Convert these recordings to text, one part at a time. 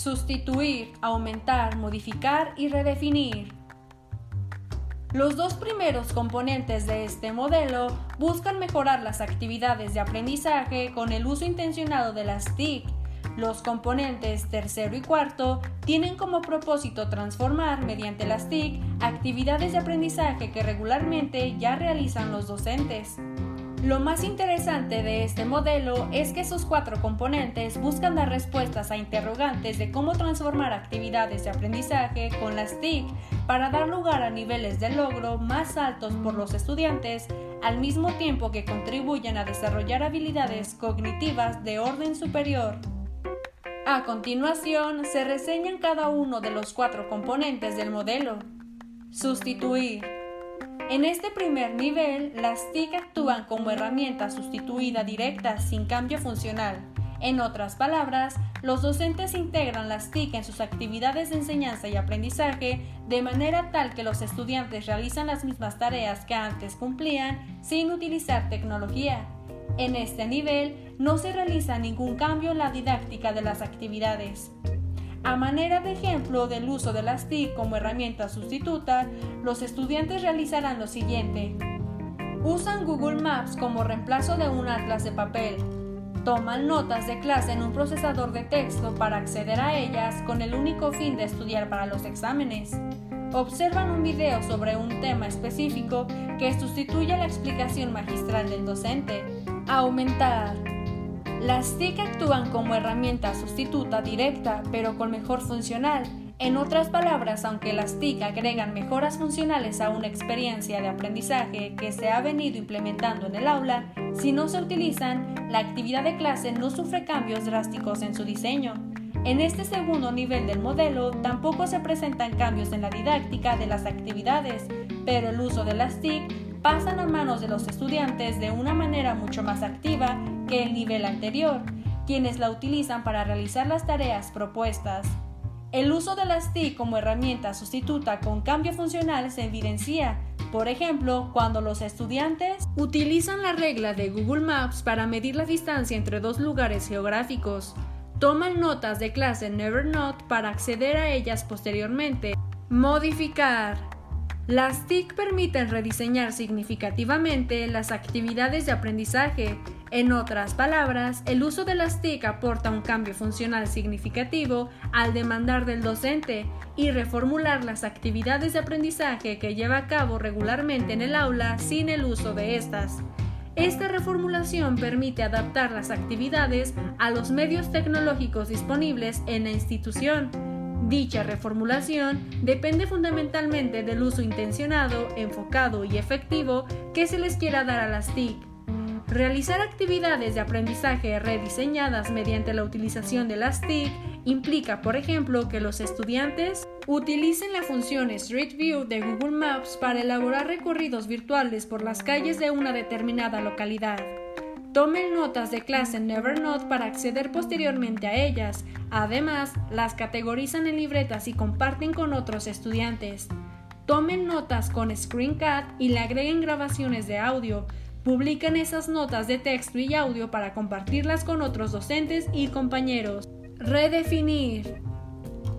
sustituir, aumentar, modificar y redefinir. Los dos primeros componentes de este modelo buscan mejorar las actividades de aprendizaje con el uso intencionado de las TIC. Los componentes tercero y cuarto tienen como propósito transformar mediante las TIC actividades de aprendizaje que regularmente ya realizan los docentes. Lo más interesante de este modelo es que sus cuatro componentes buscan dar respuestas a interrogantes de cómo transformar actividades de aprendizaje con las TIC para dar lugar a niveles de logro más altos por los estudiantes, al mismo tiempo que contribuyan a desarrollar habilidades cognitivas de orden superior. A continuación, se reseñan cada uno de los cuatro componentes del modelo. Sustituir en este primer nivel, las TIC actúan como herramienta sustituida directa sin cambio funcional. En otras palabras, los docentes integran las TIC en sus actividades de enseñanza y aprendizaje de manera tal que los estudiantes realizan las mismas tareas que antes cumplían sin utilizar tecnología. En este nivel no se realiza ningún cambio en la didáctica de las actividades. A manera de ejemplo del uso de las TIC como herramienta sustituta, los estudiantes realizarán lo siguiente. Usan Google Maps como reemplazo de un atlas de papel. Toman notas de clase en un procesador de texto para acceder a ellas con el único fin de estudiar para los exámenes. Observan un video sobre un tema específico que sustituye la explicación magistral del docente. Aumentar. Las TIC actúan como herramienta sustituta directa, pero con mejor funcional. En otras palabras, aunque las TIC agregan mejoras funcionales a una experiencia de aprendizaje que se ha venido implementando en el aula, si no se utilizan, la actividad de clase no sufre cambios drásticos en su diseño. En este segundo nivel del modelo tampoco se presentan cambios en la didáctica de las actividades, pero el uso de las TIC pasan a manos de los estudiantes de una manera mucho más activa que el nivel anterior, quienes la utilizan para realizar las tareas propuestas. El uso de las TIC como herramienta sustituta con cambio funcional se evidencia, por ejemplo, cuando los estudiantes utilizan la regla de Google Maps para medir la distancia entre dos lugares geográficos, toman notas de clase en Evernote para acceder a ellas posteriormente, modificar. Las TIC permiten rediseñar significativamente las actividades de aprendizaje en otras palabras, el uso de las TIC aporta un cambio funcional significativo al demandar del docente y reformular las actividades de aprendizaje que lleva a cabo regularmente en el aula sin el uso de estas. Esta reformulación permite adaptar las actividades a los medios tecnológicos disponibles en la institución. Dicha reformulación depende fundamentalmente del uso intencionado, enfocado y efectivo que se les quiera dar a las TIC. Realizar actividades de aprendizaje rediseñadas mediante la utilización de las TIC implica, por ejemplo, que los estudiantes utilicen la función Street View de Google Maps para elaborar recorridos virtuales por las calles de una determinada localidad. Tomen notas de clase en Evernote para acceder posteriormente a ellas. Además, las categorizan en libretas y comparten con otros estudiantes. Tomen notas con Screencast y le agreguen grabaciones de audio Publican esas notas de texto y audio para compartirlas con otros docentes y compañeros. Redefinir.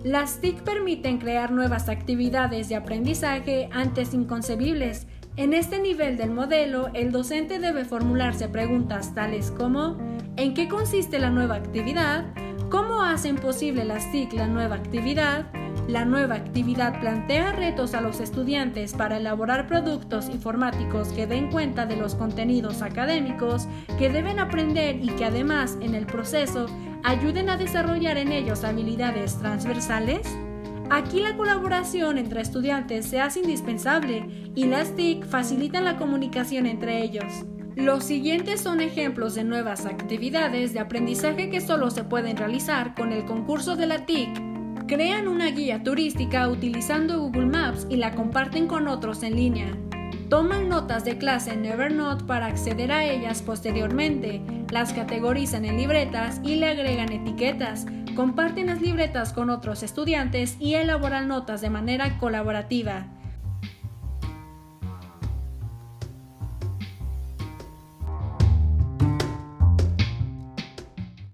Las TIC permiten crear nuevas actividades de aprendizaje antes inconcebibles. En este nivel del modelo, el docente debe formularse preguntas tales como ¿en qué consiste la nueva actividad? ¿Cómo hacen posible las TIC la nueva actividad? La nueva actividad plantea retos a los estudiantes para elaborar productos informáticos que den cuenta de los contenidos académicos que deben aprender y que además en el proceso ayuden a desarrollar en ellos habilidades transversales. Aquí la colaboración entre estudiantes se hace indispensable y las TIC facilitan la comunicación entre ellos. Los siguientes son ejemplos de nuevas actividades de aprendizaje que solo se pueden realizar con el concurso de la TIC Crean una guía turística utilizando Google Maps y la comparten con otros en línea. Toman notas de clase en Evernote para acceder a ellas posteriormente, las categorizan en libretas y le agregan etiquetas, comparten las libretas con otros estudiantes y elaboran notas de manera colaborativa.